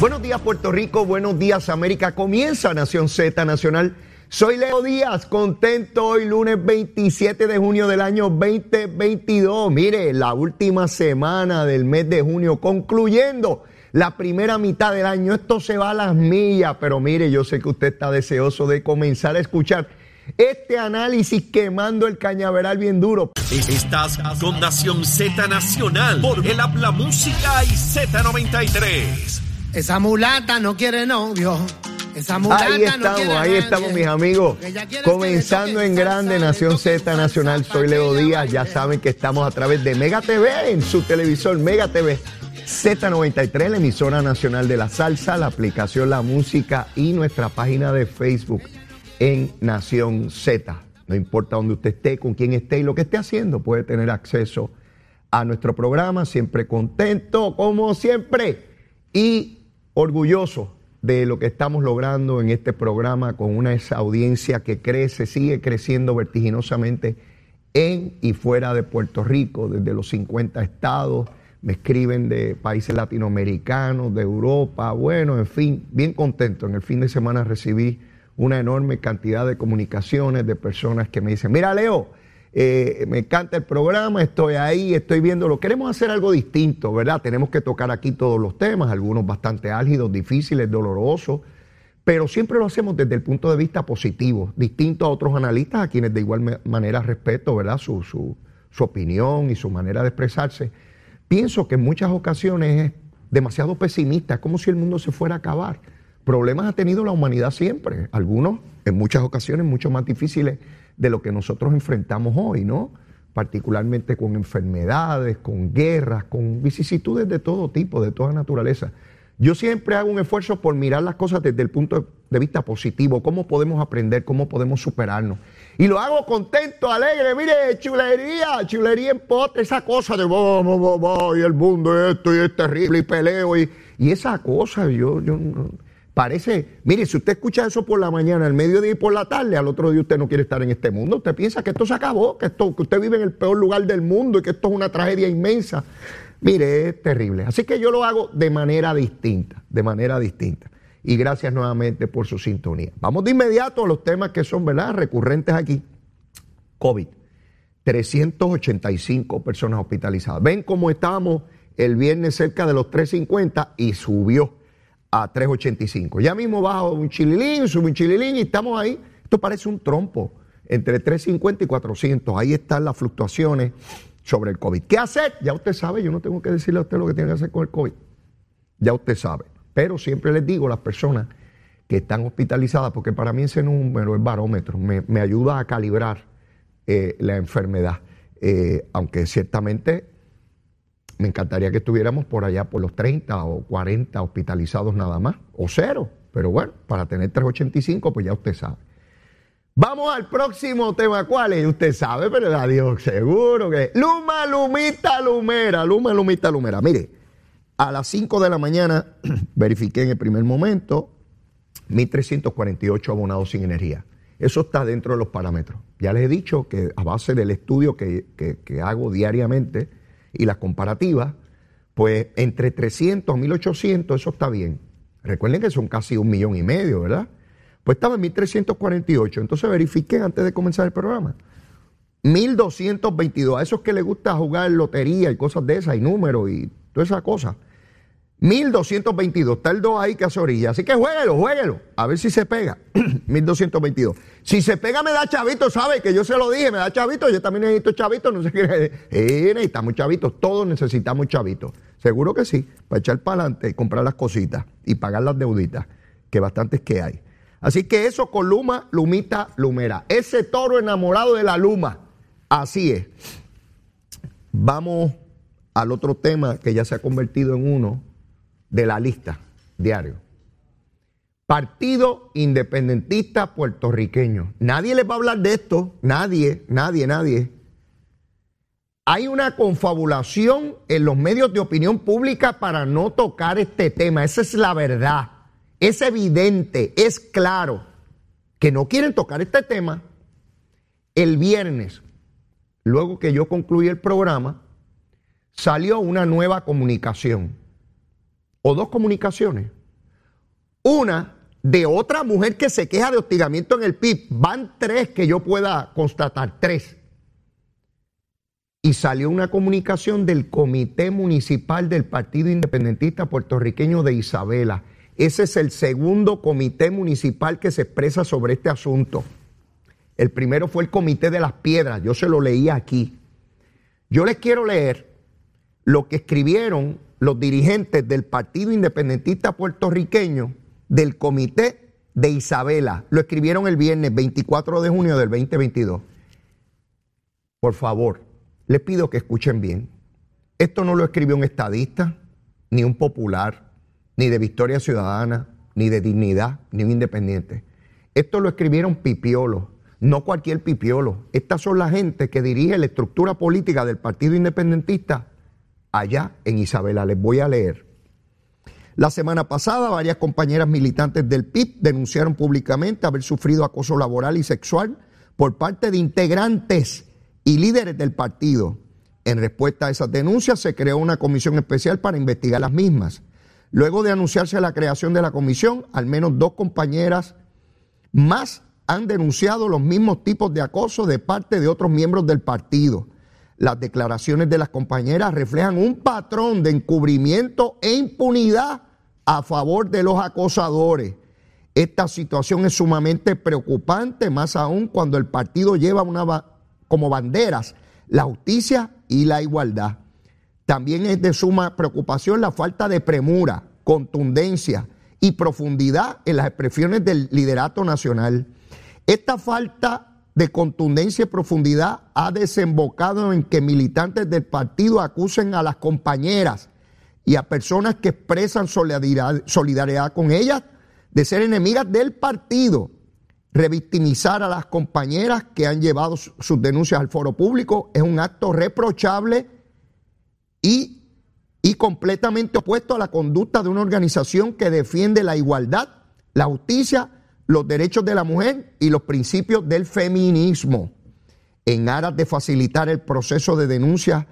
Buenos días Puerto Rico, buenos días América. Comienza Nación Z Nacional. Soy Leo Díaz, contento hoy lunes 27 de junio del año 2022. Mire, la última semana del mes de junio, concluyendo la primera mitad del año. Esto se va a las millas, pero mire, yo sé que usted está deseoso de comenzar a escuchar este análisis quemando el cañaveral bien duro. Estás con Nación Z Nacional por el Habla Música y Z93. Esa mulata no quiere novio. Esa mulata Ahí no estamos, a ahí estamos mis amigos. Comenzando le en grande Nación Z Nacional. Soy Leo Díaz. Ya saben que estamos a través de Mega TV en su televisor Mega TV. Z93, la emisora nacional de la salsa, la aplicación La Música y nuestra página de Facebook en Nación Z. No importa dónde usted esté, con quién esté y lo que esté haciendo, puede tener acceso a nuestro programa. Siempre contento, como siempre. Y orgulloso de lo que estamos logrando en este programa con una audiencia que crece, sigue creciendo vertiginosamente en y fuera de Puerto Rico, desde los 50 estados, me escriben de países latinoamericanos, de Europa, bueno, en fin, bien contento. En el fin de semana recibí una enorme cantidad de comunicaciones de personas que me dicen, mira Leo, eh, me encanta el programa, estoy ahí, estoy viéndolo. Queremos hacer algo distinto, ¿verdad? Tenemos que tocar aquí todos los temas, algunos bastante álgidos, difíciles, dolorosos, pero siempre lo hacemos desde el punto de vista positivo, distinto a otros analistas a quienes de igual ma- manera respeto, ¿verdad? Su, su, su opinión y su manera de expresarse. Pienso que en muchas ocasiones es demasiado pesimista, es como si el mundo se fuera a acabar. Problemas ha tenido la humanidad siempre, algunos en muchas ocasiones mucho más difíciles de lo que nosotros enfrentamos hoy, ¿no? Particularmente con enfermedades, con guerras, con vicisitudes de todo tipo, de toda naturaleza. Yo siempre hago un esfuerzo por mirar las cosas desde el punto de vista positivo, cómo podemos aprender, cómo podemos superarnos. Y lo hago contento, alegre, mire, chulería, chulería en pote, esa cosa de vamos, vamos, y el mundo esto y es terrible y peleo y, y esa cosa, yo, yo no- parece, mire, si usted escucha eso por la mañana, al mediodía y por la tarde, al otro día usted no quiere estar en este mundo, usted piensa que esto se acabó, que esto, que usted vive en el peor lugar del mundo y que esto es una tragedia inmensa. Mire, es terrible. Así que yo lo hago de manera distinta, de manera distinta. Y gracias nuevamente por su sintonía. Vamos de inmediato a los temas que son, ¿verdad?, recurrentes aquí. COVID. 385 personas hospitalizadas. Ven cómo estábamos el viernes cerca de los 350 y subió a 385. Ya mismo baja un chililín, sube un chililín y estamos ahí. Esto parece un trompo entre 350 y 400. Ahí están las fluctuaciones sobre el COVID. ¿Qué hacer? Ya usted sabe, yo no tengo que decirle a usted lo que tiene que hacer con el COVID. Ya usted sabe. Pero siempre les digo a las personas que están hospitalizadas, porque para mí ese número es barómetro, me, me ayuda a calibrar eh, la enfermedad. Eh, aunque ciertamente me encantaría que estuviéramos por allá por los 30 o 40 hospitalizados nada más, o cero. Pero bueno, para tener 385, pues ya usted sabe. Vamos al próximo tema. ¿Cuál es? Usted sabe, pero adiós, seguro que. Luma, Lumita, Lumera. Luma, Lumita, Lumera. Mire, a las 5 de la mañana verifiqué en el primer momento 1.348 abonados sin energía. Eso está dentro de los parámetros. Ya les he dicho que a base del estudio que, que- que hago diariamente y las comparativas, pues entre 300 a 1.800 eso está bien. Recuerden que son casi un millón y medio, ¿verdad? Pues estaba en 1.348. Entonces verifiqué antes de comenzar el programa. 1.222. A esos que les gusta jugar lotería y cosas de esas y números y todas esas cosas. 1222. Está el 2 ahí que hace orilla. Así que jueguelo, jueguelo. A ver si se pega. 1222. Si se pega, me da chavito, ¿sabe? Que yo se lo dije, me da chavito. Yo también necesito chavito. No sé qué. Eh, necesitamos chavitos. Todos necesitamos chavitos. Seguro que sí. Para echar para adelante y comprar las cositas y pagar las deuditas, que bastantes que hay. Así que eso con Luma, Lumita, Lumera. Ese toro enamorado de la Luma. Así es. Vamos al otro tema que ya se ha convertido en uno de la lista diario. Partido Independentista Puertorriqueño. Nadie les va a hablar de esto. Nadie, nadie, nadie. Hay una confabulación en los medios de opinión pública para no tocar este tema. Esa es la verdad. Es evidente, es claro que no quieren tocar este tema. El viernes, luego que yo concluí el programa, salió una nueva comunicación o dos comunicaciones. Una de otra mujer que se queja de hostigamiento en el PIB. Van tres que yo pueda constatar, tres. Y salió una comunicación del Comité Municipal del Partido Independentista Puertorriqueño de Isabela. Ese es el segundo comité municipal que se expresa sobre este asunto. El primero fue el Comité de las Piedras, yo se lo leí aquí. Yo les quiero leer lo que escribieron los dirigentes del Partido Independentista Puertorriqueño del Comité de Isabela. Lo escribieron el viernes 24 de junio del 2022. Por favor, les pido que escuchen bien. Esto no lo escribió un estadista, ni un popular, ni de Victoria Ciudadana, ni de Dignidad, ni un independiente. Esto lo escribieron pipiolos, no cualquier pipiolo. Estas son la gente que dirige la estructura política del Partido Independentista allá en Isabela. Les voy a leer. La semana pasada, varias compañeras militantes del PIB denunciaron públicamente haber sufrido acoso laboral y sexual por parte de integrantes y líderes del partido. En respuesta a esas denuncias, se creó una comisión especial para investigar las mismas. Luego de anunciarse la creación de la comisión, al menos dos compañeras más han denunciado los mismos tipos de acoso de parte de otros miembros del partido. Las declaraciones de las compañeras reflejan un patrón de encubrimiento e impunidad a favor de los acosadores. Esta situación es sumamente preocupante, más aún cuando el partido lleva como banderas la justicia y la igualdad. También es de suma preocupación la falta de premura, contundencia y profundidad en las expresiones del liderato nacional. Esta falta de contundencia y profundidad ha desembocado en que militantes del partido acusen a las compañeras y a personas que expresan solidaridad, con ellas de ser enemigas del partido. Revictimizar a las compañeras que han llevado sus denuncias al foro público es un acto reprochable y, y completamente opuesto a la conducta de una organización que defiende la igualdad, la justicia los derechos de la mujer y los principios del feminismo en aras de facilitar el proceso de denuncia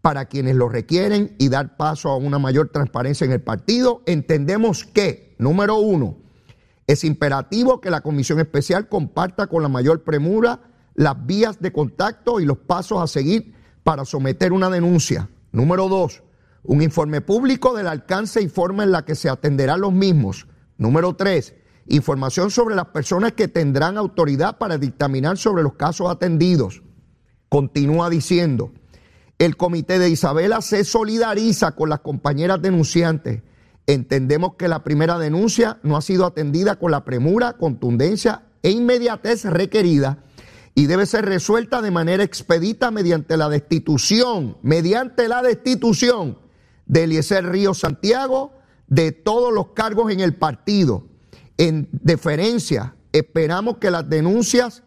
para quienes lo requieren y dar paso a una mayor transparencia en el partido, entendemos que, número uno, es imperativo que la Comisión Especial comparta con la mayor premura las vías de contacto y los pasos a seguir para someter una denuncia. Número dos, un informe público del alcance y forma en la que se atenderán los mismos. Número tres, información sobre las personas que tendrán autoridad para dictaminar sobre los casos atendidos. Continúa diciendo, el comité de Isabela se solidariza con las compañeras denunciantes. Entendemos que la primera denuncia no ha sido atendida con la premura, contundencia e inmediatez requerida y debe ser resuelta de manera expedita mediante la destitución, mediante la destitución de Eliezer Río Santiago de todos los cargos en el partido en deferencia, esperamos que las denuncias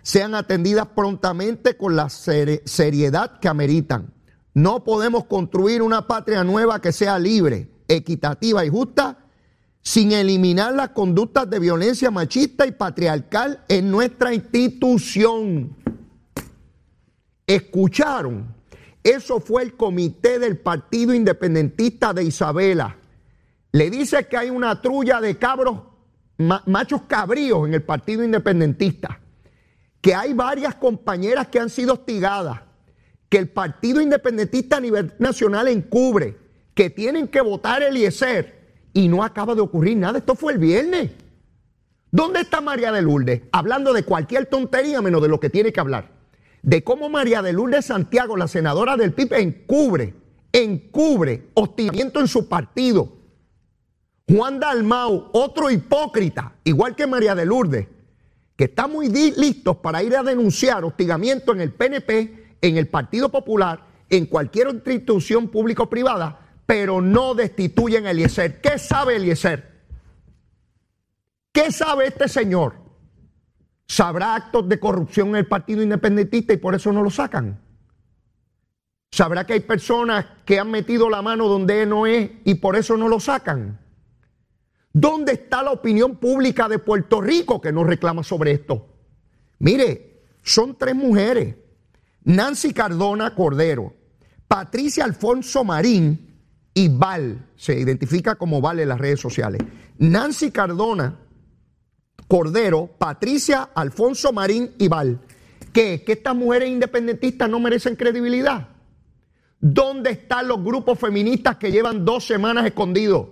sean atendidas prontamente con la seriedad que ameritan. No podemos construir una patria nueva que sea libre, equitativa y justa sin eliminar las conductas de violencia machista y patriarcal en nuestra institución. ¿Escucharon? Eso fue el comité del Partido Independentista de Isabela le dice que hay una trulla de cabros, machos cabríos en el Partido Independentista, que hay varias compañeras que han sido hostigadas, que el Partido Independentista a nivel nacional encubre, que tienen que votar Eliezer y no acaba de ocurrir nada. Esto fue el viernes. ¿Dónde está María de Lourdes? Hablando de cualquier tontería menos de lo que tiene que hablar. De cómo María de Lourdes Santiago, la senadora del PIB, encubre, encubre hostigamiento en su partido. Juan Dalmau, otro hipócrita, igual que María de Lourdes, que está muy listos para ir a denunciar hostigamiento en el PNP, en el Partido Popular, en cualquier institución pública o privada, pero no destituyen a Eliezer. ¿Qué sabe Eliezer? ¿Qué sabe este señor? ¿Sabrá actos de corrupción en el Partido Independentista y por eso no lo sacan? ¿Sabrá que hay personas que han metido la mano donde no es y por eso no lo sacan? ¿Dónde está la opinión pública de Puerto Rico que no reclama sobre esto? Mire, son tres mujeres. Nancy Cardona Cordero, Patricia Alfonso Marín y Val, se identifica como Val en las redes sociales. Nancy Cardona Cordero, Patricia Alfonso Marín y Val. ¿Qué? ¿Que estas mujeres independentistas no merecen credibilidad? ¿Dónde están los grupos feministas que llevan dos semanas escondidos?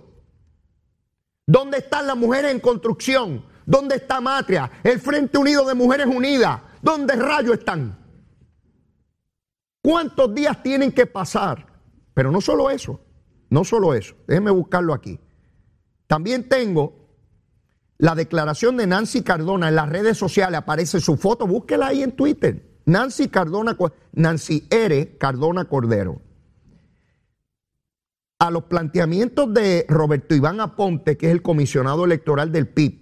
¿Dónde están las mujeres en construcción? ¿Dónde está Matria? El Frente Unido de Mujeres Unidas. ¿Dónde rayos están? ¿Cuántos días tienen que pasar? Pero no solo eso, no solo eso. Déjenme buscarlo aquí. También tengo la declaración de Nancy Cardona en las redes sociales. Aparece su foto, búsquela ahí en Twitter. Nancy Cardona, Nancy R. Cardona Cordero. A los planteamientos de Roberto Iván Aponte, que es el comisionado electoral del PIB,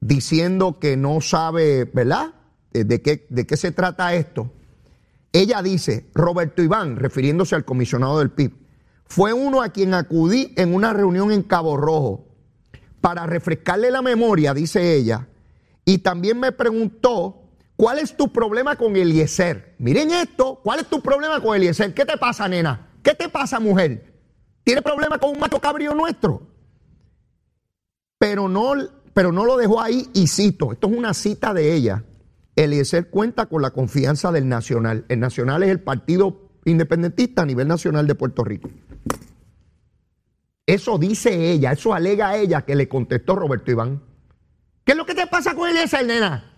diciendo que no sabe, ¿verdad? ¿De qué, de qué se trata esto? Ella dice, Roberto Iván, refiriéndose al comisionado del PIB, fue uno a quien acudí en una reunión en Cabo Rojo para refrescarle la memoria, dice ella, y también me preguntó ¿Cuál es tu problema con Eliezer? Miren esto, ¿cuál es tu problema con Eliezer? ¿Qué te pasa, nena? ¿Qué te pasa, mujer? ¿Tiene problema con un macho cabrío nuestro? Pero no, pero no lo dejó ahí y cito, esto es una cita de ella. Eliezer cuenta con la confianza del Nacional. El Nacional es el partido independentista a nivel nacional de Puerto Rico. Eso dice ella, eso alega ella que le contestó Roberto Iván. ¿Qué es lo que te pasa con Eliezer, nena?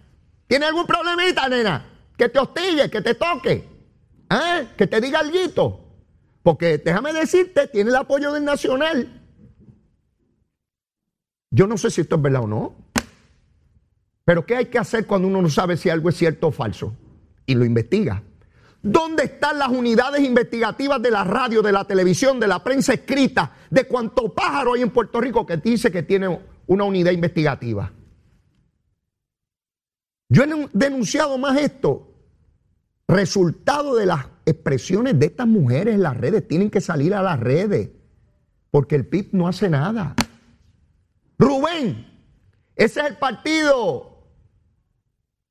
¿Tiene algún problemita, nena? Que te hostigue, que te toque, ¿eh? que te diga algo. Porque déjame decirte, tiene el apoyo del Nacional. Yo no sé si esto es verdad o no. Pero ¿qué hay que hacer cuando uno no sabe si algo es cierto o falso? Y lo investiga. ¿Dónde están las unidades investigativas de la radio, de la televisión, de la prensa escrita, de cuánto pájaro hay en Puerto Rico que dice que tiene una unidad investigativa? Yo he denunciado más esto. Resultado de las expresiones de estas mujeres en las redes. Tienen que salir a las redes. Porque el PIB no hace nada. Rubén, ese es el partido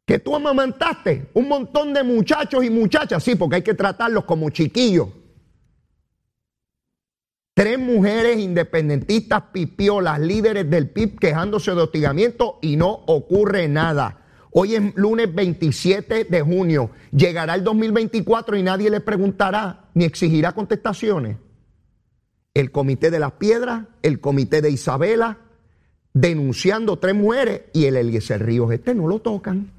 que tú amamantaste. Un montón de muchachos y muchachas. Sí, porque hay que tratarlos como chiquillos. Tres mujeres independentistas pipiolas, líderes del PIB, quejándose de hostigamiento y no ocurre nada. Hoy es lunes 27 de junio. Llegará el 2024 y nadie le preguntará ni exigirá contestaciones. El Comité de las Piedras, el Comité de Isabela, denunciando tres mujeres y el Eliezer Ríos este no lo tocan.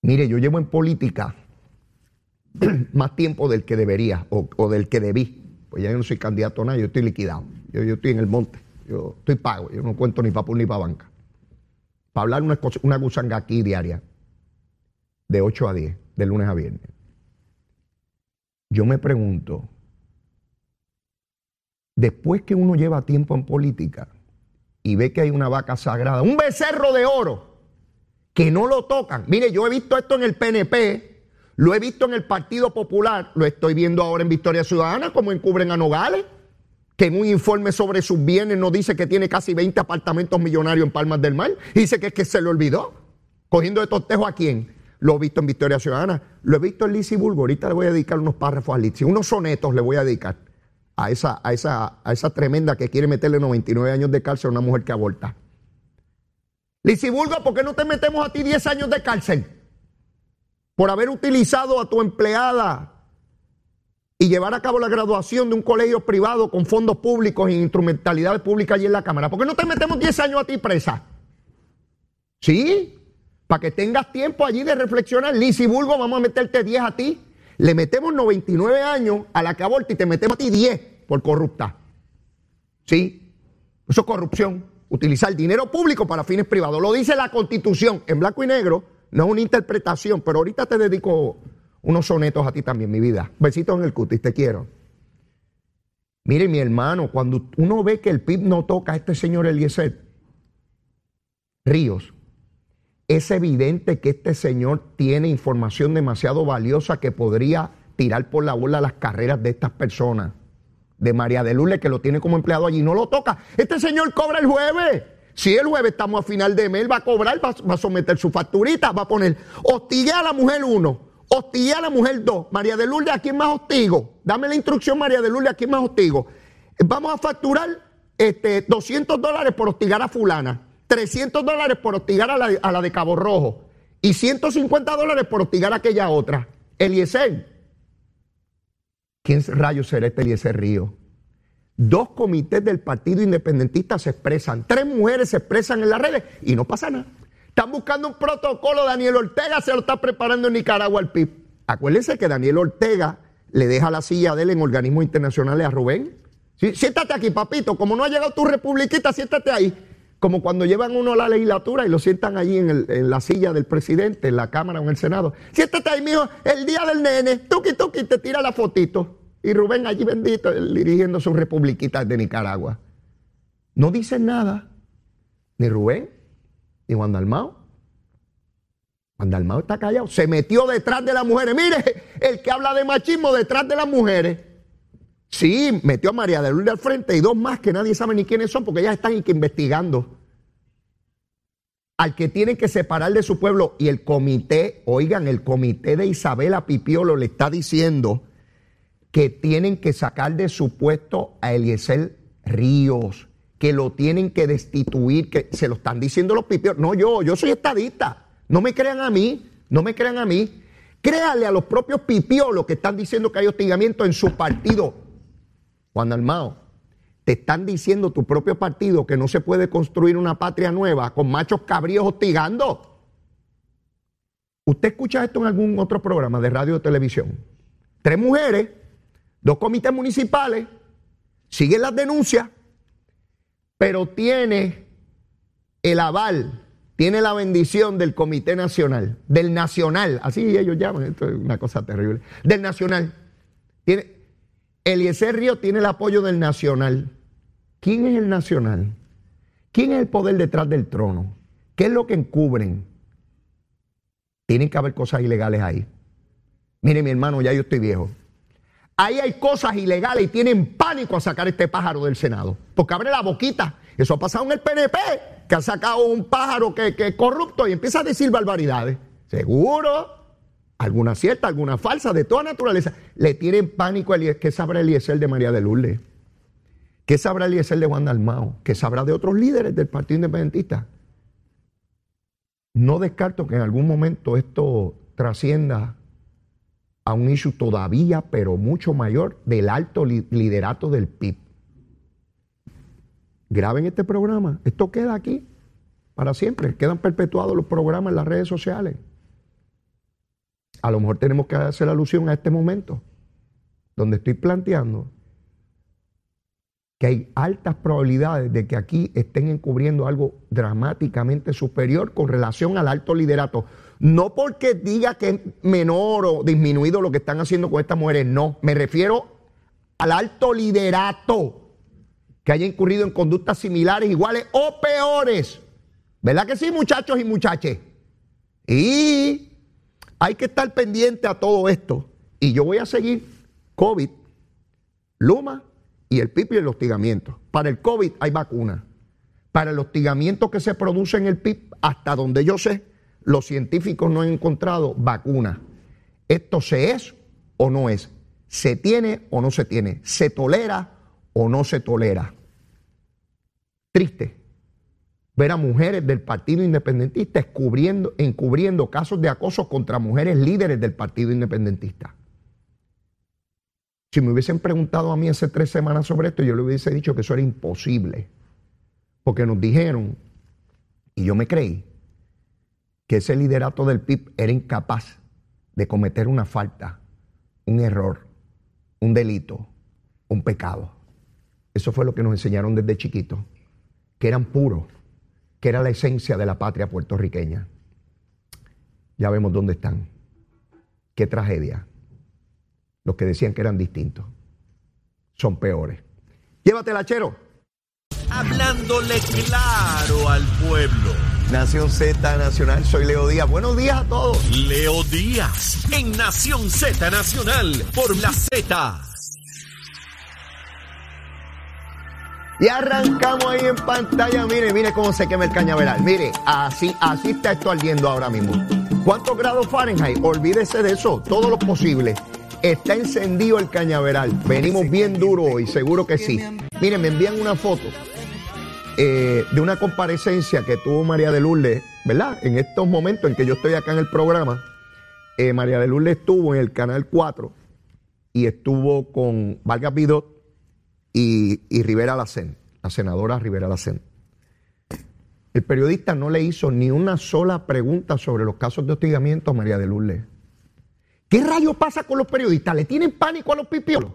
Mire, yo llevo en política más tiempo del que debería o, del que debí. Pues ya yo no soy candidato a nada, yo estoy liquidado. Yo, estoy en el monte, yo estoy pago, yo no cuento ni para ni para banca hablar una, una gusanga aquí diaria, de 8 a 10, de lunes a viernes. Yo me pregunto, después que uno lleva tiempo en política y ve que hay una vaca sagrada, un becerro de oro, que no lo tocan. Mire, yo he visto esto en el PNP, lo he visto en el Partido Popular, lo estoy viendo ahora en Victoria Ciudadana, como encubren a Nogales que en un informe sobre sus bienes nos dice que tiene casi 20 apartamentos millonarios en Palmas del Mar. Dice que, es que se le olvidó. Cogiendo de tostejo a quién. Lo he visto en Victoria Ciudadana. Lo he visto en Lizzie Bulbo. Ahorita le voy a dedicar unos párrafos a Lizzie. Unos sonetos le voy a dedicar a esa, a esa, a esa tremenda que quiere meterle 99 años de cárcel a una mujer que aborta. Lizzie Bulbo, ¿por qué no te metemos a ti 10 años de cárcel? Por haber utilizado a tu empleada y llevar a cabo la graduación de un colegio privado con fondos públicos e instrumentalidades públicas allí en la Cámara. ¿Por qué no te metemos 10 años a ti presa? ¿Sí? Para que tengas tiempo allí de reflexionar. Lisi Bulgo, vamos a meterte 10 a ti. Le metemos 99 años a la que y te metemos a ti 10 por corrupta. ¿Sí? Eso es corrupción. Utilizar dinero público para fines privados. Lo dice la Constitución en blanco y negro. No es una interpretación, pero ahorita te dedico unos sonetos a ti también, mi vida. Besitos en el cutis, te quiero. Mire, mi hermano, cuando uno ve que el PIB no toca a este señor Eliezer Ríos, es evidente que este señor tiene información demasiado valiosa que podría tirar por la bola las carreras de estas personas. De María de Lourdes, que lo tiene como empleado allí, no lo toca. Este señor cobra el jueves. Si el jueves estamos a final de mes, va a cobrar, va, a someter su facturita, va a poner, hostigue a la mujer uno, hostigue a la mujer dos. María de Lourdes, ¿a quién más hostigo? Dame la instrucción, María de Lourdes, ¿a quién más hostigo? Vamos a facturar este, 200 dólares por hostigar a fulana. 300 dólares por hostigar a la, de Cabo Rojo y 150 dólares por hostigar a aquella otra. Eliezer. ¿Quién rayos será este Eliezer Río? Dos comités del Partido Independentista se expresan, tres mujeres se expresan en las redes y no pasa nada. Están buscando un protocolo, Daniel Ortega se lo está preparando en Nicaragua al PIB. Acuérdense que Daniel Ortega le deja la silla de él en organismos internacionales a Rubén. Siéntate aquí, papito, como no ha llegado tu republiquita, siéntate ahí como cuando llevan uno a la legislatura y lo sientan allí en, la silla del presidente, en la Cámara o en el Senado. Siéntate ahí, mijo, el día del nene, tuki tuki, te tira la fotito. Y Rubén allí bendito, dirigiendo sus republiquitas de Nicaragua. No dicen nada, ni Rubén, ni Juan Dalmao. Juan Dalmao está callado, se metió detrás de las mujeres. Mire, el que habla de machismo detrás de las mujeres. Sí, metió a María de Lourdes al frente y dos más que nadie sabe ni quiénes son porque ellas están investigando. Al que tienen que separar de su pueblo y el comité, oigan, el comité de Isabela Pipiolo le está diciendo que tienen que sacar de su puesto a Eliezer Ríos, que lo tienen que destituir, que se lo están diciendo los pipiolos. No yo, yo soy estadista. No me crean a mí, no me crean a mí. Créale a los propios pipiolos que están diciendo que hay hostigamiento en su partido Juan Almao, te están diciendo tu propio partido que no se puede construir una patria nueva con machos cabríos hostigando. ¿Usted escucha esto en algún otro programa de radio o televisión? Tres mujeres, dos comités municipales, siguen las denuncias, pero tiene el aval, tiene la bendición del Comité Nacional, del Nacional, así ellos llaman, esto es una cosa terrible, del Nacional. Tiene, Eliezer Río tiene el apoyo del Nacional. ¿Quién es el Nacional? ¿Quién es el poder detrás del trono? ¿Qué es lo que encubren? Tienen que haber cosas ilegales ahí. Mire, mi hermano, ya yo estoy viejo. Ahí hay cosas ilegales y tienen pánico a sacar este pájaro del Senado. Porque abre la boquita. Eso ha pasado en el PNP, que ha sacado un pájaro que, es corrupto y empieza a decir barbaridades. Seguro alguna cierta, alguna falsa, de toda naturaleza, le tienen pánico a ¿Qué sabrá Eliezer de María de Lourdes? ¿Qué sabrá Eliezer de Juan Dalmao? ¿Qué sabrá de otros líderes del Partido Independentista? No descarto que en algún momento esto trascienda a un issue todavía, pero mucho mayor, del alto liderato del PIB. Graben este programa. Esto queda aquí para siempre. Quedan perpetuados los programas en las redes sociales. A lo mejor tenemos que hacer alusión a este momento, donde estoy planteando que hay altas probabilidades de que aquí estén encubriendo algo dramáticamente superior con relación al alto liderato. No porque diga que es menor o disminuido lo que están haciendo con estas mujeres, no. Me refiero al alto liderato que haya incurrido en conductas similares, iguales o peores. ¿Verdad que sí, muchachos y muchachas? Y hay que estar pendiente a todo esto. Y yo voy a seguir COVID, Luma y el PIB y el hostigamiento. Para el COVID hay vacuna. Para el hostigamiento que se produce en el PIB, hasta donde yo sé, los científicos no han encontrado vacuna. Esto se es o no es. Se tiene o no se tiene. Se tolera o no se tolera. Triste ver a mujeres del Partido Independentista encubriendo casos de acoso contra mujeres líderes del Partido Independentista. Si me hubiesen preguntado a mí hace tres semanas sobre esto, yo le hubiese dicho que eso era imposible. Porque nos dijeron, y yo me creí, que ese liderato del PIB era incapaz de cometer una falta, un error, un delito, un pecado. Eso fue lo que nos enseñaron desde chiquitos, que eran puros, que era la esencia de la patria puertorriqueña. Ya vemos dónde están. Qué tragedia. Los que decían que eran distintos son peores. Llévatela, chero. Hablándole claro al pueblo. Nación Z Nacional, soy Leo Díaz. Buenos días a todos. Leo Díaz en Nación Z Nacional por la Z. Y arrancamos ahí en pantalla. Mire, mire cómo se quema el cañaveral. Mire, así, así está esto ardiendo ahora mismo. ¿Cuántos grados Fahrenheit? Olvídese de eso, todo lo posible. Está encendido el cañaveral. Venimos bien duro hoy, seguro que sí. Miren, me envían una foto eh, de una comparecencia que tuvo María de Lourdes, ¿verdad? En estos momentos en que yo estoy acá en el programa, eh, María de Lourdes estuvo en el Canal 4 y estuvo con Vargas Bidot y, y Rivera Lacen, la senadora Rivera Lacen. El periodista no le hizo ni una sola pregunta sobre los casos de hostigamiento a María de Lourdes. ¿Qué rayos pasa con los periodistas? ¿Le tienen pánico a los pipiolos?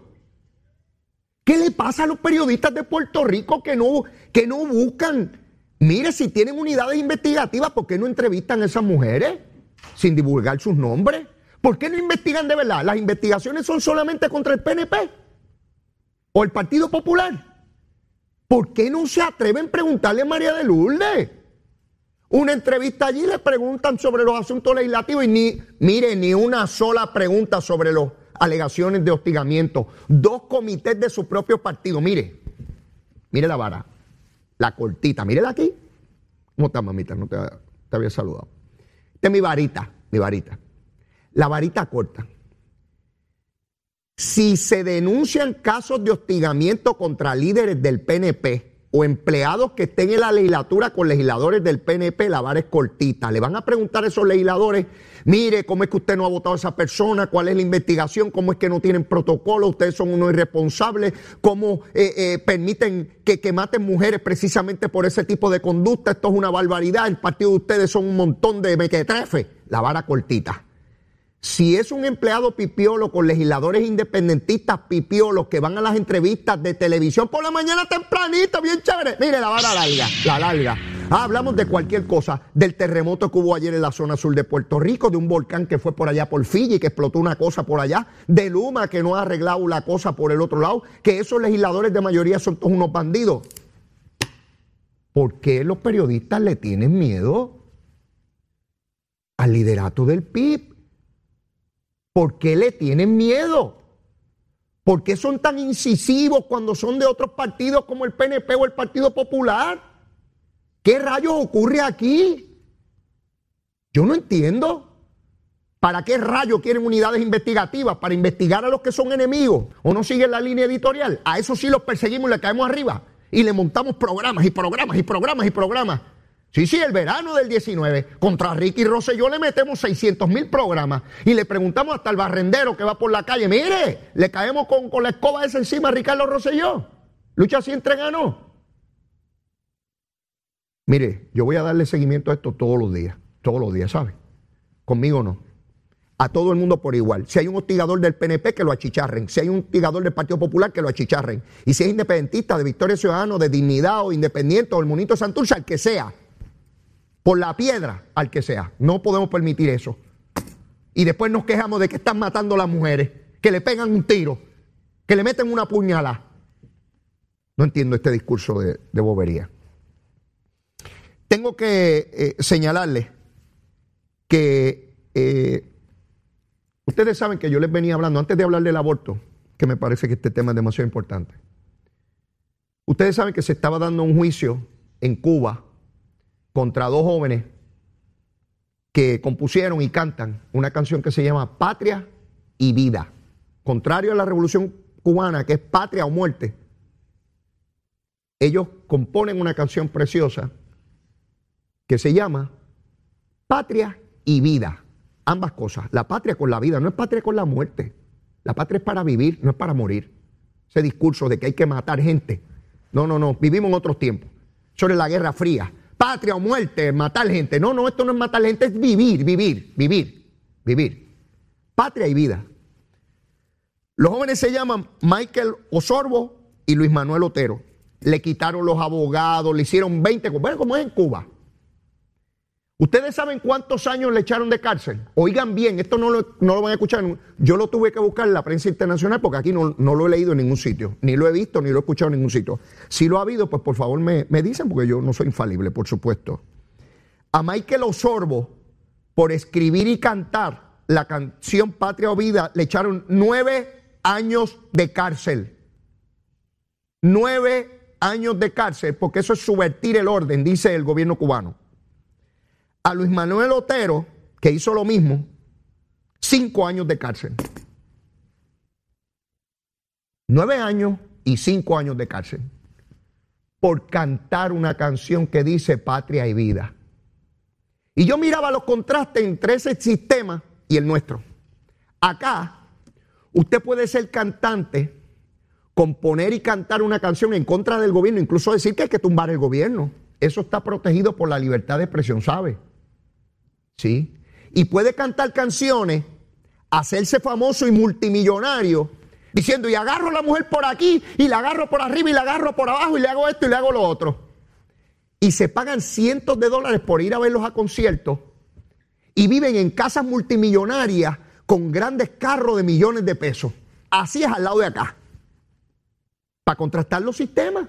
¿Qué le pasa a los periodistas de Puerto Rico que no, que no buscan? Mire, si tienen unidades investigativas, ¿por qué no entrevistan a esas mujeres sin divulgar sus nombres? ¿Por qué no investigan de verdad? ¿Las investigaciones son solamente contra el PNP o el Partido Popular? ¿Por qué no se atreven a preguntarle a María de Lourdes? Una entrevista allí le preguntan sobre los asuntos legislativos y ni, mire, ni una sola pregunta sobre las alegaciones de hostigamiento. Dos comités de su propio partido. Mire, mire la vara, la cortita, mírela aquí. ¿Cómo estás, mamita? No te, te había saludado. Esta es mi varita, mi varita. La varita corta. Si se denuncian casos de hostigamiento contra líderes del PNP o empleados que estén en la legislatura con legisladores del PNP, la vara es cortita. Le van a preguntar a esos legisladores, mire, ¿cómo es que usted no ha votado a esa persona? ¿Cuál es la investigación? ¿Cómo es que no tienen protocolo? Ustedes son unos irresponsables. ¿Cómo eh, eh, permiten que, que maten mujeres precisamente por ese tipo de conducta? Esto es una barbaridad. El partido de ustedes son un montón de mequetrefe. La vara cortita. Si es un empleado pipiolo con legisladores independentistas pipiolos que van a las entrevistas de televisión por la mañana tempranito, bien chévere. Mire la vara larga, la larga. Ah, hablamos de cualquier cosa, del terremoto que hubo ayer en la zona sur de Puerto Rico, de un volcán que fue por allá por Fiji, que explotó una cosa por allá, de Luma que no ha arreglado la cosa por el otro lado, que esos legisladores de mayoría son todos unos bandidos. ¿Por qué los periodistas le tienen miedo al liderato del PIB? ¿Por qué le tienen miedo? ¿Por qué son tan incisivos cuando son de otros partidos como el PNP o el Partido Popular? ¿Qué rayos ocurre aquí? Yo no entiendo. ¿Para qué rayos quieren unidades investigativas? ¿Para investigar a los que son enemigos o no siguen la línea editorial? A eso sí los perseguimos y le caemos arriba y le montamos programas y programas y programas y programas. Sí, sí, el verano del 19. Contra Ricky Rosselló le metemos 600 mil programas y le preguntamos hasta el barrendero que va por la calle, mire, le caemos con, con la escoba esa encima a Ricardo Rosselló. Lucha sin ganó. Mire, yo voy a darle seguimiento a esto todos los días, todos los días, ¿sabe? Conmigo no. A todo el mundo por igual. Si hay un hostigador del PNP, que lo achicharren. Si hay un hostigador del Partido Popular, que lo achicharren. Y si es independentista, de Victoria Ciudadano, de Dignidad o Independiente o el Monito Santurce, al que sea por la piedra al que sea. No podemos permitir eso. Y después nos quejamos de que están matando a las mujeres, que le pegan un tiro, que le meten una puñalada. No entiendo este discurso de, bobería. Tengo que eh, señalarles que eh, ustedes saben que yo les venía hablando, antes de hablar del aborto, que me parece que este tema es demasiado importante. Ustedes saben que se estaba dando un juicio en Cuba contra dos jóvenes que compusieron y cantan una canción que se llama Patria y Vida. Contrario a la revolución cubana, que es patria o muerte, ellos componen una canción preciosa que se llama Patria y Vida. Ambas cosas, la patria con la vida, no es patria con la muerte. La patria es para vivir, no es para morir. Ese discurso de que hay que matar gente. No, no, no. Vivimos en otros tiempos. Sobre la Guerra Fría. Patria o muerte, matar gente. No, no, esto no es matar gente, es vivir, vivir, vivir, vivir. Patria y vida. Los jóvenes se llaman Michael Osorbo y Luis Manuel Otero. Le quitaron los abogados, le hicieron 20, bueno, como es en Cuba. ¿Ustedes saben cuántos años le echaron de cárcel? Oigan bien, esto no lo, no lo van a escuchar. Yo lo tuve que buscar en la prensa internacional porque aquí no, lo he leído en ningún sitio. Ni lo he visto, ni lo he escuchado en ningún sitio. Si lo ha habido, pues por favor me, me dicen porque yo no soy infalible, por supuesto. A Michael Osorbo, por escribir y cantar la canción Patria o Vida, le echaron nueve años de cárcel. Nueve años de cárcel porque eso es subvertir el orden, dice el gobierno cubano a Luis Manuel Otero, que hizo lo mismo, cinco años de cárcel. Nueve años y cinco años de cárcel por cantar una canción que dice patria y vida. Y yo miraba los contrastes entre ese sistema y el nuestro. Acá, usted puede ser cantante, componer y cantar una canción en contra del gobierno, incluso decir que hay que tumbar el gobierno. Eso está protegido por la libertad de expresión, ¿sabe? ¿Sí? Y puede cantar canciones, hacerse famoso y multimillonario, diciendo, y agarro a la mujer por aquí, y la agarro por arriba, y la agarro por abajo, y le hago esto y le hago lo otro. Y se pagan cientos de dólares por ir a verlos a conciertos, y viven en casas multimillonarias con grandes carros de millones de pesos. Así es al lado de acá. Para contrastar los sistemas.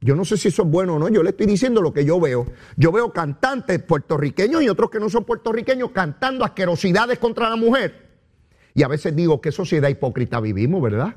Yo no sé si eso es bueno o no, yo le estoy diciendo lo que yo veo. Yo veo cantantes puertorriqueños y otros que no son puertorriqueños cantando asquerosidades contra la mujer. Y a veces digo, qué sociedad hipócrita vivimos, ¿verdad?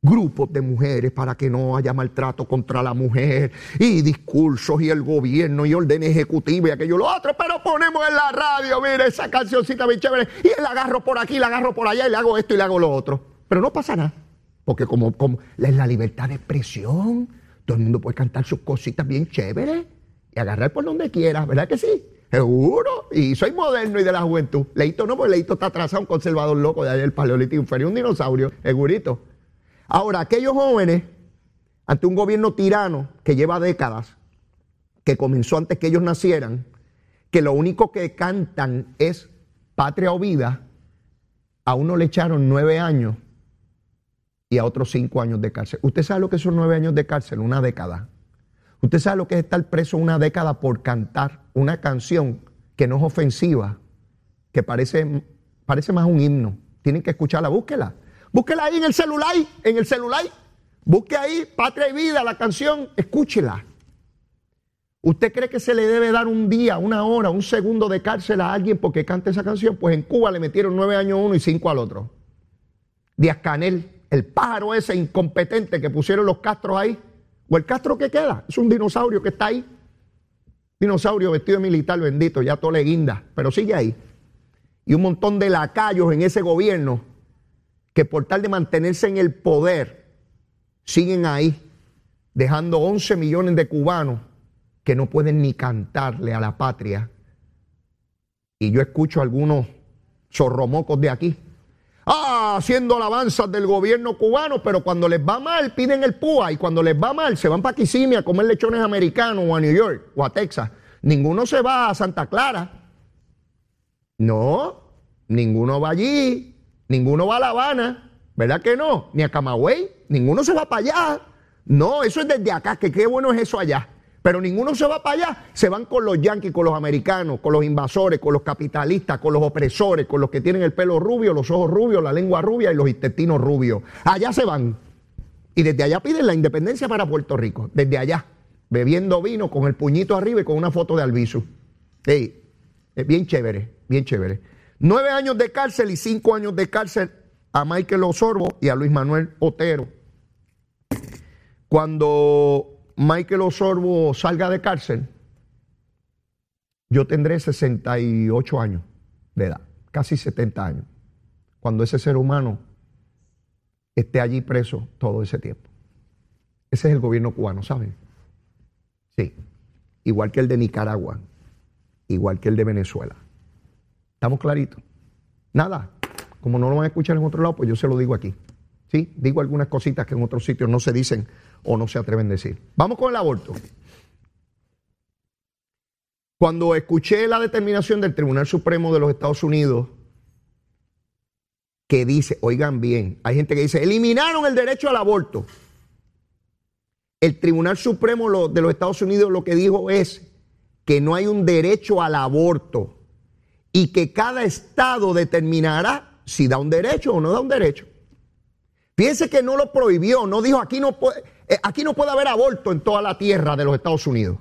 Grupos de mujeres para que no haya maltrato contra la mujer y discursos y el gobierno y orden ejecutivo y aquello lo otro, pero ponemos en la radio, mire esa cancioncita bien chévere y la agarro por aquí, la agarro por allá y le hago esto y le hago lo otro. Pero no pasa nada. Porque como, como es la libertad de expresión, todo el mundo puede cantar sus cositas bien chéveres y agarrar por donde quiera, ¿verdad que sí? Seguro. Y soy moderno y de la juventud. Leito no, porque Leito está atrasado, un conservador loco de ayer, el paleolítico inferior, un dinosaurio, segurito. Ahora, aquellos jóvenes, ante un gobierno tirano que lleva décadas, que comenzó antes que ellos nacieran, que lo único que cantan es patria o vida, a uno le echaron nueve años y a otros cinco años de cárcel. ¿Usted sabe lo que son nueve años de cárcel? Una década. ¿Usted sabe lo que es estar preso una década por cantar una canción que no es ofensiva, que parece, parece más un himno? Tienen que escucharla, búsquela. Búsquela ahí en el celular, en el celular. Busque ahí, Patria y Vida, la canción, escúchela. ¿Usted cree que se le debe dar un día, una hora, un segundo de cárcel a alguien porque cante esa canción? Pues en Cuba le metieron nueve años a uno y cinco al otro. Díaz Canel, el pájaro ese incompetente que pusieron los castros ahí, o el castro que queda, es un dinosaurio que está ahí. Dinosaurio vestido de militar, bendito, ya todo le guinda, pero sigue ahí. Y un montón de lacayos en ese gobierno que por tal de mantenerse en el poder, siguen ahí, dejando 11 millones de cubanos que no pueden ni cantarle a la patria. Y yo escucho a algunos zorromocos de aquí haciendo alabanzas del gobierno cubano, pero cuando les va mal piden el PUA y cuando les va mal se van para Kissimmee a comer lechones americanos o a New York o a Texas. Ninguno se va a Santa Clara. No, ninguno va allí, ninguno va a La Habana, ¿verdad que no? Ni a Camagüey, ninguno se va para allá. No, eso es desde acá, que qué bueno es eso allá. Pero ninguno se va para allá. Se van con los yanquis, con los americanos, con los invasores, con los capitalistas, con los opresores, con los que tienen el pelo rubio, los ojos rubios, la lengua rubia y los intestinos rubios. Allá se van. Y desde allá piden la independencia para Puerto Rico. Desde allá. Bebiendo vino con el puñito arriba y con una foto de Albizu. es bien chévere, bien chévere. Nueve años de cárcel y cinco años de cárcel a Michael Osorbo y a Luis Manuel Otero. Cuando Michael Osorbo salga de cárcel, yo tendré 68 años de edad, casi 70 años, cuando ese ser humano esté allí preso todo ese tiempo. Ese es el gobierno cubano, ¿saben? Sí, igual que el de Nicaragua, igual que el de Venezuela. ¿Estamos claritos? Nada, como no lo van a escuchar en otro lado, pues yo se lo digo aquí. Digo algunas cositas que en otros sitios no se dicen o no se atreven a decir. Vamos con el aborto. Cuando escuché la determinación del Tribunal Supremo de los Estados Unidos, que dice, oigan bien, hay gente que dice, eliminaron el derecho al aborto. El Tribunal Supremo de los Estados Unidos lo que dijo es que no hay un derecho al aborto y que cada estado determinará si da un derecho o no da un derecho. Fíjense que no lo prohibió, no dijo aquí no puede, eh, aquí no puede haber aborto en toda la tierra de los Estados Unidos.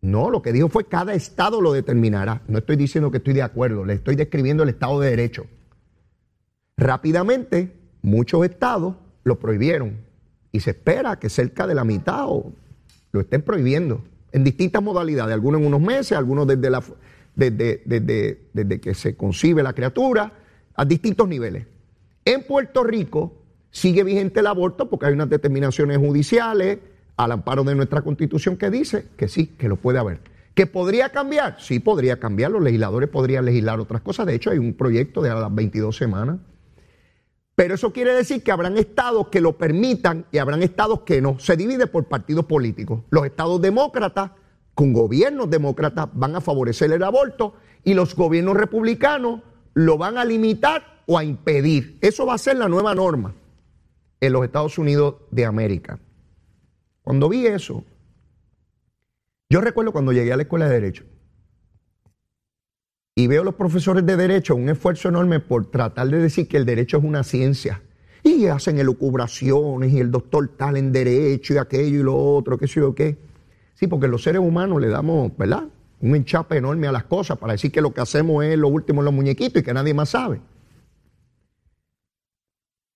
No, lo que dijo fue cada estado lo determinará. No estoy diciendo que estoy de acuerdo, le estoy describiendo el estado de derecho. Rápidamente, muchos estados lo prohibieron y se espera que cerca de la mitad lo estén prohibiendo en distintas modalidades, algunos en unos meses, algunos desde, la, desde, desde que se concibe la criatura, a distintos niveles. En Puerto Rico sigue vigente el aborto porque hay unas determinaciones judiciales al amparo de nuestra constitución que dice que sí, que lo puede haber. ¿Que podría cambiar? Sí, podría cambiar. Los legisladores podrían legislar otras cosas. De hecho, hay un proyecto de a las 22 semanas. Pero eso quiere decir que habrán estados que lo permitan y habrán estados que no. Se divide por partidos políticos. Los estados demócratas, con gobiernos demócratas, van a favorecer el aborto y los gobiernos republicanos lo van a limitar o a impedir. Eso va a ser la nueva norma en los Estados Unidos de América. Cuando vi eso, yo recuerdo cuando llegué a la escuela de Derecho y veo a los profesores de Derecho un esfuerzo enorme por tratar de decir que el derecho es una ciencia. Y hacen elucubraciones y el doctor tal en Derecho y aquello y lo otro, qué sé yo qué. Sí, porque los seres humanos le damos, ¿verdad? Un enchape enorme a las cosas para decir que lo que hacemos es lo último en los muñequitos y que nadie más sabe.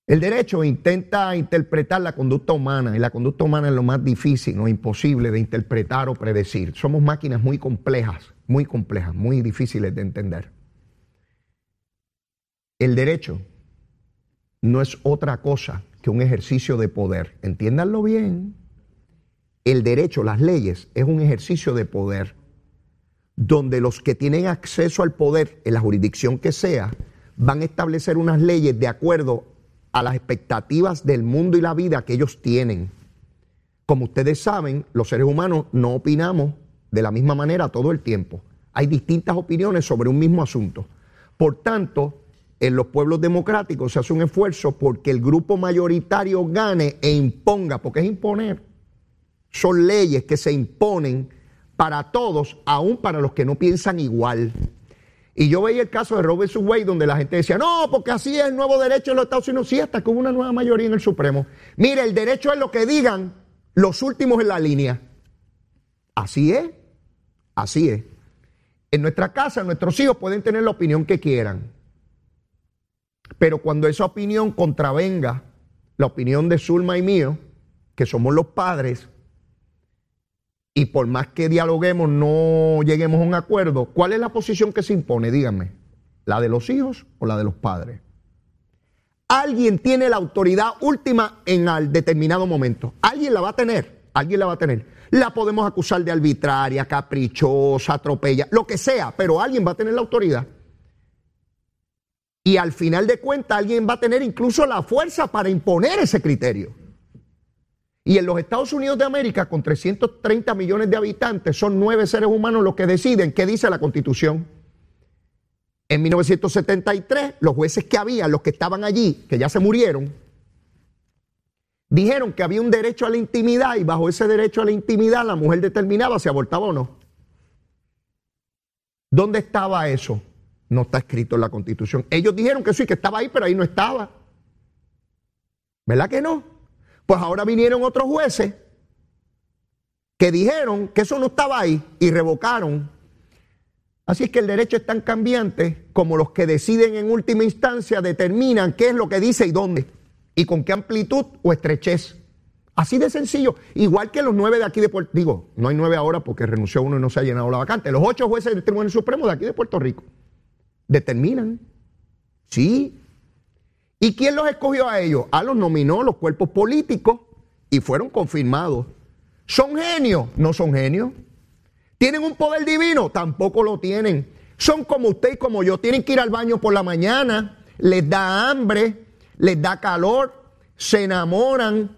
El derecho intenta interpretar la conducta humana y la conducta humana es lo más difícil o imposible de interpretar o predecir. Somos máquinas muy complejas, muy complejas, muy difíciles de entender. El derecho no es otra cosa que un ejercicio de poder. Entiéndanlo bien. El derecho, las leyes, es un ejercicio de poder donde los que tienen acceso al poder en la jurisdicción que sea van a establecer unas leyes de acuerdo a las expectativas del mundo y la vida que ellos tienen. Como ustedes saben, los seres humanos no opinamos de la misma manera todo el tiempo. Hay distintas opiniones sobre un mismo asunto. Por tanto, en los pueblos democráticos se hace un esfuerzo porque el grupo mayoritario gane e imponga, porque es imponer. Son leyes que se imponen para todos, aun para los que no piensan igual. Y yo veía el caso de Robert Wade donde la gente decía, no, porque así es el nuevo derecho de los Estados Unidos. Sí, hasta que hubo una nueva mayoría en el Supremo. Mire, el derecho es lo que digan los últimos en la línea. Así es, así es. En nuestra casa, nuestros hijos pueden tener la opinión que quieran. Pero cuando esa opinión contravenga la opinión de Zulma y mío, que somos los padres, y por más que dialoguemos no lleguemos a un acuerdo, ¿cuál es la posición que se impone? Díganme, ¿la de los hijos o la de los padres? Alguien tiene la autoridad última en el determinado momento. Alguien la va a tener, alguien la va a tener. La podemos acusar de arbitraria, caprichosa, atropella, lo que sea, pero alguien va a tener la autoridad. Y al final de cuentas alguien va a tener incluso la fuerza para imponer ese criterio. Y en los Estados Unidos de América, con 330 millones de habitantes, son nueve seres humanos los que deciden qué dice la Constitución. En 1973, los jueces que había, los que estaban allí, que ya se murieron, dijeron que había un derecho a la intimidad y bajo ese derecho a la intimidad la mujer determinaba si abortaba o no. ¿Dónde estaba eso? No está escrito en la Constitución. Ellos dijeron que sí, que estaba ahí, pero ahí no estaba. ¿Verdad que no? Pues ahora vinieron otros jueces que dijeron que eso no estaba ahí y revocaron. Así es que el derecho es tan cambiante como los que deciden en última instancia determinan qué es lo que dice y dónde, y con qué amplitud o estrechez. Así de sencillo. Igual que los nueve de aquí de Puerto Digo, no hay nueve ahora porque renunció uno y no se ha llenado la vacante. Los ocho jueces del Tribunal Supremo de aquí de Puerto Rico determinan. Sí, ¿Y quién los escogió a ellos? A los nominó los cuerpos políticos y fueron confirmados. ¿Son genios? No son genios. ¿Tienen un poder divino? Tampoco lo tienen. Son como usted y como yo. Tienen que ir al baño por la mañana, les da hambre, les da calor, se enamoran,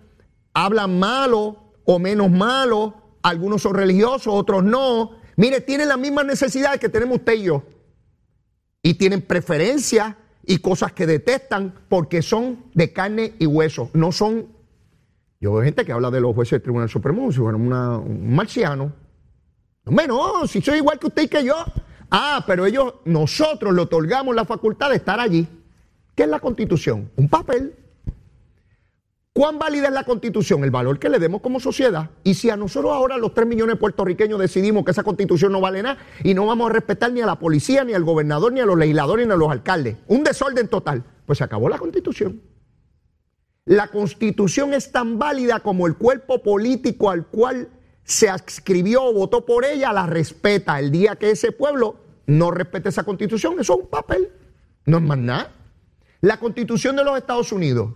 hablan malo o menos malo, algunos son religiosos, otros no. Mire, tienen las mismas necesidades que tenemos usted y yo. Y tienen preferencias y cosas que detestan porque son de carne y hueso, no son... Yo veo gente que habla de los jueces del Tribunal Supremo si fueran un marciano. No, no, si soy igual que usted y que yo. Ah, pero ellos, nosotros le otorgamos la facultad de estar allí. ¿Qué es la constitución? Un papel. ¿Cuán válida es la constitución? El valor que le demos como sociedad. Y si a nosotros ahora los 3 millones de puertorriqueños decidimos que esa constitución no vale nada y no vamos a respetar ni a la policía, ni al gobernador, ni a los legisladores, ni a los alcaldes, un desorden total, pues se acabó la constitución. La constitución es tan válida como el cuerpo político al cual se adscribió o votó por ella, la respeta. El día que ese pueblo no respete esa constitución, eso es un papel, no es más nada. La constitución de los Estados Unidos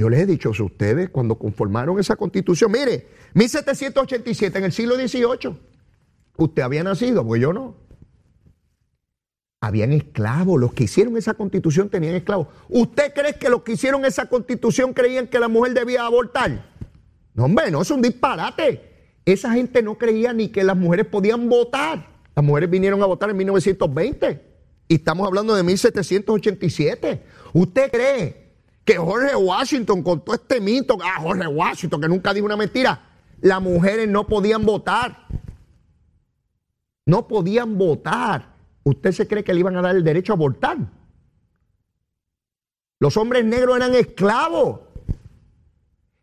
yo les he dicho a ustedes cuando conformaron esa constitución, mire, 1787 en el siglo XVIII, usted había nacido, pues yo no. Habían esclavos, los que hicieron esa constitución tenían esclavos. ¿Usted cree que los que hicieron esa constitución creían que la mujer debía abortar? No, hombre, no, es un disparate. Esa gente no creía ni que las mujeres podían votar. Las mujeres vinieron a votar en 1920 y estamos hablando de 1787. ¿Usted cree que Jorge Washington con todo este mito, ah, Jorge Washington que nunca dijo una mentira, las mujeres no podían votar. No podían votar. ¿Usted se cree que le iban a dar el derecho a abortar? Los hombres negros eran esclavos.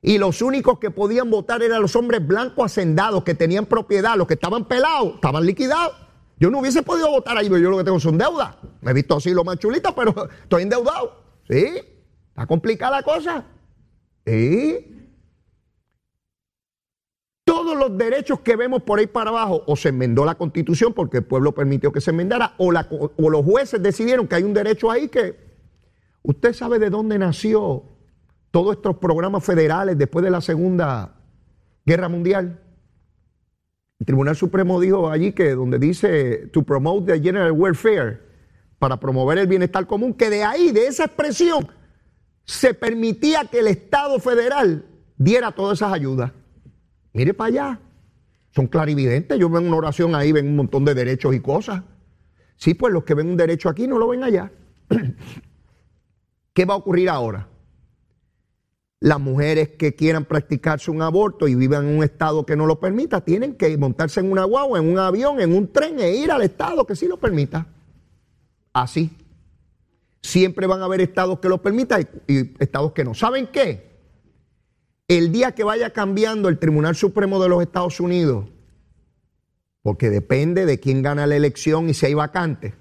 Y los únicos que podían votar eran los hombres blancos hacendados que tenían propiedad. Los que estaban pelados, estaban liquidados. Yo no hubiese podido votar ahí, pero yo lo que tengo son deudas. Me he visto así lo más chulito, pero estoy endeudado. ¿Sí? ¿Está complicada la cosa? ¿Sí? Todos los derechos que vemos por ahí para abajo, o se enmendó la constitución porque el pueblo permitió que se enmendara, o, o los jueces decidieron que hay un derecho ahí que... ¿Usted sabe de dónde nació todos estos programas federales después de la Segunda Guerra Mundial? El Tribunal Supremo dijo allí que donde dice to promote the general welfare, para promover el bienestar común, que de ahí, de esa expresión, se permitía que el Estado federal diera todas esas ayudas. Mire para allá. Son clarividentes. Yo veo una oración ahí, ven un montón de derechos y cosas. Sí, pues los que ven un derecho aquí no lo ven allá. ¿Qué va a ocurrir ahora? Las mujeres que quieran practicarse un aborto y vivan en un estado que no lo permita, tienen que montarse en una guagua, en un avión, en un tren e ir al estado que sí lo permita. Así. Siempre van a haber estados que lo permitan y, estados que no. ¿Saben qué? El día que vaya cambiando el Tribunal Supremo de los Estados Unidos, porque depende de quién gana la elección y si hay vacantes,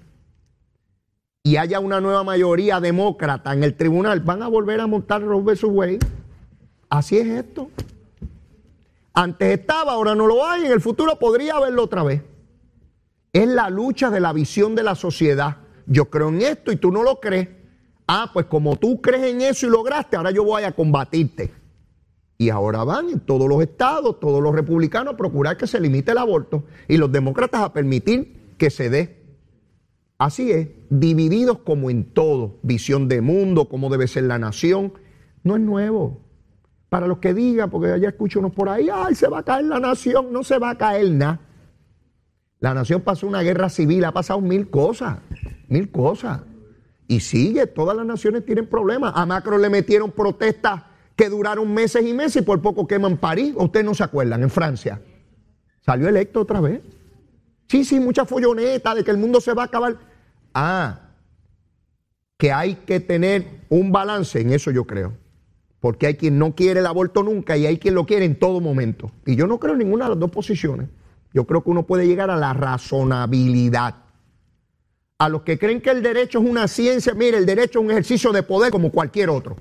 y haya una nueva mayoría demócrata en el tribunal, van a volver a montar Roe vs. Wade. Así es esto. Antes estaba, ahora no lo hay, en el futuro podría haberlo otra vez. Es la lucha de la visión de la sociedad yo creo en esto y tú no lo crees. Ah, pues como tú crees en eso y lograste, ahora yo voy a combatirte. Y ahora van en todos los estados, todos los republicanos a procurar que se limite el aborto y los demócratas a permitir que se dé. Así es, divididos como en todo, visión de mundo, cómo debe ser la nación, no es nuevo. Para los que digan, porque ya escucho unos por ahí, ay, se va a caer la nación, no se va a caer nada. La nación pasó una guerra civil, ha pasado mil cosas mil cosas. Y sigue, todas las naciones tienen problemas. A Macron le metieron protestas que duraron meses y meses y por poco queman París. Ustedes no se acuerdan, en Francia. Salió electo otra vez. Sí, sí, mucha folloneta de que el mundo se va a acabar. Ah, que hay que tener un balance, en eso yo creo. Porque hay quien no quiere el aborto nunca y hay quien lo quiere en todo momento. Y yo no creo en ninguna de las dos posiciones. Yo creo que uno puede llegar a la razonabilidad a los que creen que el derecho es una ciencia, mire, el derecho es un ejercicio de poder como cualquier otro.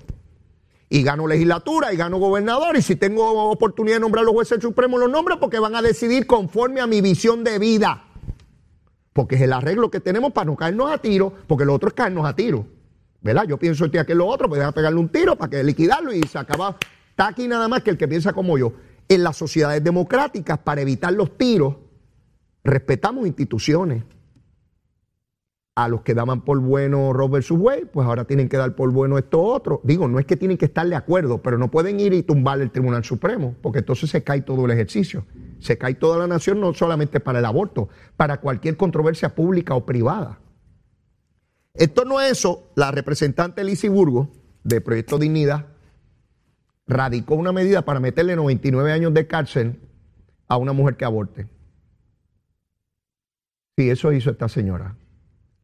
Y gano legislatura y gano gobernador y si tengo oportunidad de nombrar a los jueces supremos los nombres porque van a decidir conforme a mi visión de vida. Porque es el arreglo que tenemos para no caernos a tiro, porque lo otro es caernos a tiro. ¿Verdad? Yo pienso que lo otro, pues pegarle un tiro para liquidarlo y se acaba. Está aquí nada más que el que piensa como yo. En las sociedades democráticas, para evitar los tiros, respetamos instituciones a los que daban por bueno Roe versus Wade, pues ahora tienen que dar por bueno esto otro. Digo, no es que tienen que estar de acuerdo, pero no pueden ir y tumbar el Tribunal Supremo, porque entonces se cae todo el ejercicio. Se cae toda la nación, no solamente para el aborto, para cualquier controversia pública o privada. Esto no es eso, la representante Lizy Burgo, de Proyecto Dignidad, radicó una medida para meterle 99 años de cárcel a una mujer que aborte. Sí, eso hizo esta señora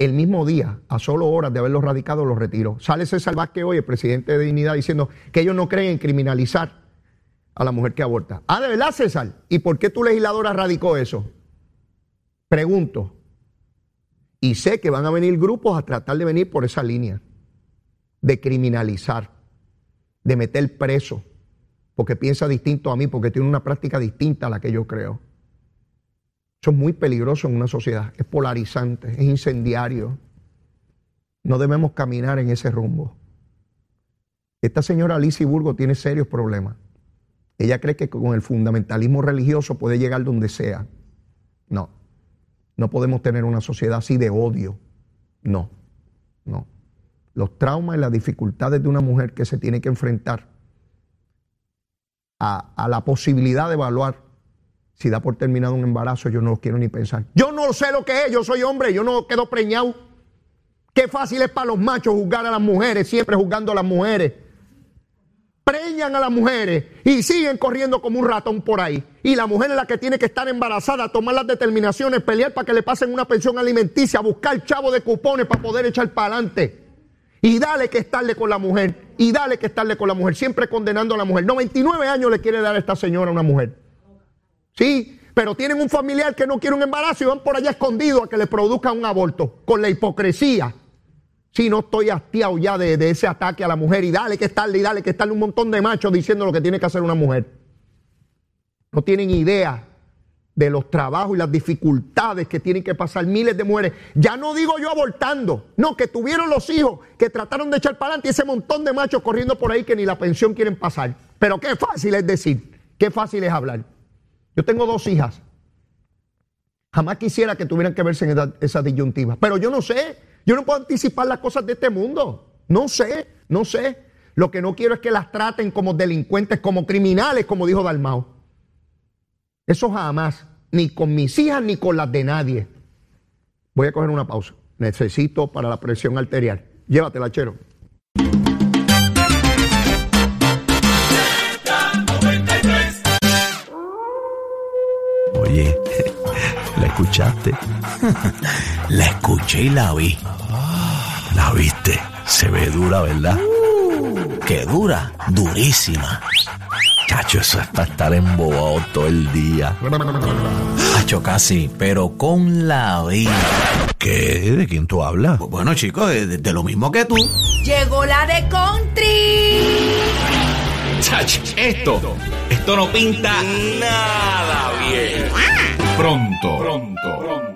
el mismo día, a solo horas de haberlo radicado, lo retiró. Sale César Vázquez hoy, el presidente de Dignidad, diciendo que ellos no creen en criminalizar a la mujer que aborta. Ah, ¿de verdad, César? ¿Y por qué tu legisladora radicó eso? Pregunto. Y sé que van a venir grupos a tratar de venir por esa línea, de criminalizar, de meter preso, porque piensa distinto a mí, porque tiene una práctica distinta a la que yo creo. Eso es muy peligroso en una sociedad, es polarizante, es incendiario. No debemos caminar en ese rumbo. Esta señora Alicia Burgo tiene serios problemas. Ella cree que con el fundamentalismo religioso puede llegar donde sea. No, no podemos tener una sociedad así de odio. No, no. Los traumas y las dificultades de una mujer que se tiene que enfrentar a, la posibilidad de evaluar si da por terminado un embarazo, yo no lo quiero ni pensar. Yo no sé lo que es, yo soy hombre, yo no quedo preñado. Qué fácil es para los machos juzgar a las mujeres, siempre juzgando a las mujeres. Preñan a las mujeres y siguen corriendo como un ratón por ahí. Y la mujer es la que tiene que estar embarazada, tomar las determinaciones, pelear para que le pasen una pensión alimenticia, buscar chavo de cupones para poder echar para adelante. Y dale que estarle con la mujer. Y dale que estarle con la mujer. Siempre condenando a la mujer. 99 años le quiere dar a esta señora a una mujer. Sí, pero tienen un familiar que no quiere un embarazo y van por allá escondidos a que le produzcan un aborto, con la hipocresía. Si no estoy hastiado ya de, ese ataque a la mujer y dale que estarle y dale que estarle un montón de machos diciendo lo que tiene que hacer una mujer. No tienen idea de los trabajos y las dificultades que tienen que pasar miles de mujeres. Ya no digo yo abortando, no, que tuvieron los hijos, que trataron de echar para adelante ese montón de machos corriendo por ahí que ni la pensión quieren pasar. Pero qué fácil es decir, qué fácil es hablar. Yo tengo dos hijas. Jamás quisiera que tuvieran que verse en esa, disyuntiva. Pero yo no sé. Yo no puedo anticipar las cosas de este mundo. No sé, no sé. Lo que no quiero es que las traten como delincuentes, como criminales, como dijo Dalmao. Eso jamás. Ni con mis hijas ni con las de nadie. Voy a coger una pausa. Necesito para la presión arterial. Llévatela, chero. Oye, ¿la escuchaste? La escuché y la vi. ¿La viste? Se ve dura, ¿verdad? ¿Qué dura? Durísima. Chacho, eso es para estar embobado todo el día. Chacho, casi, pero con la vida. ¿Qué? ¿De quién tú hablas? Bueno, chicos, de, de lo mismo que tú. Llegó la de country. Chacho, esto, esto no pinta nada bien. Pronto, pronto, pronto.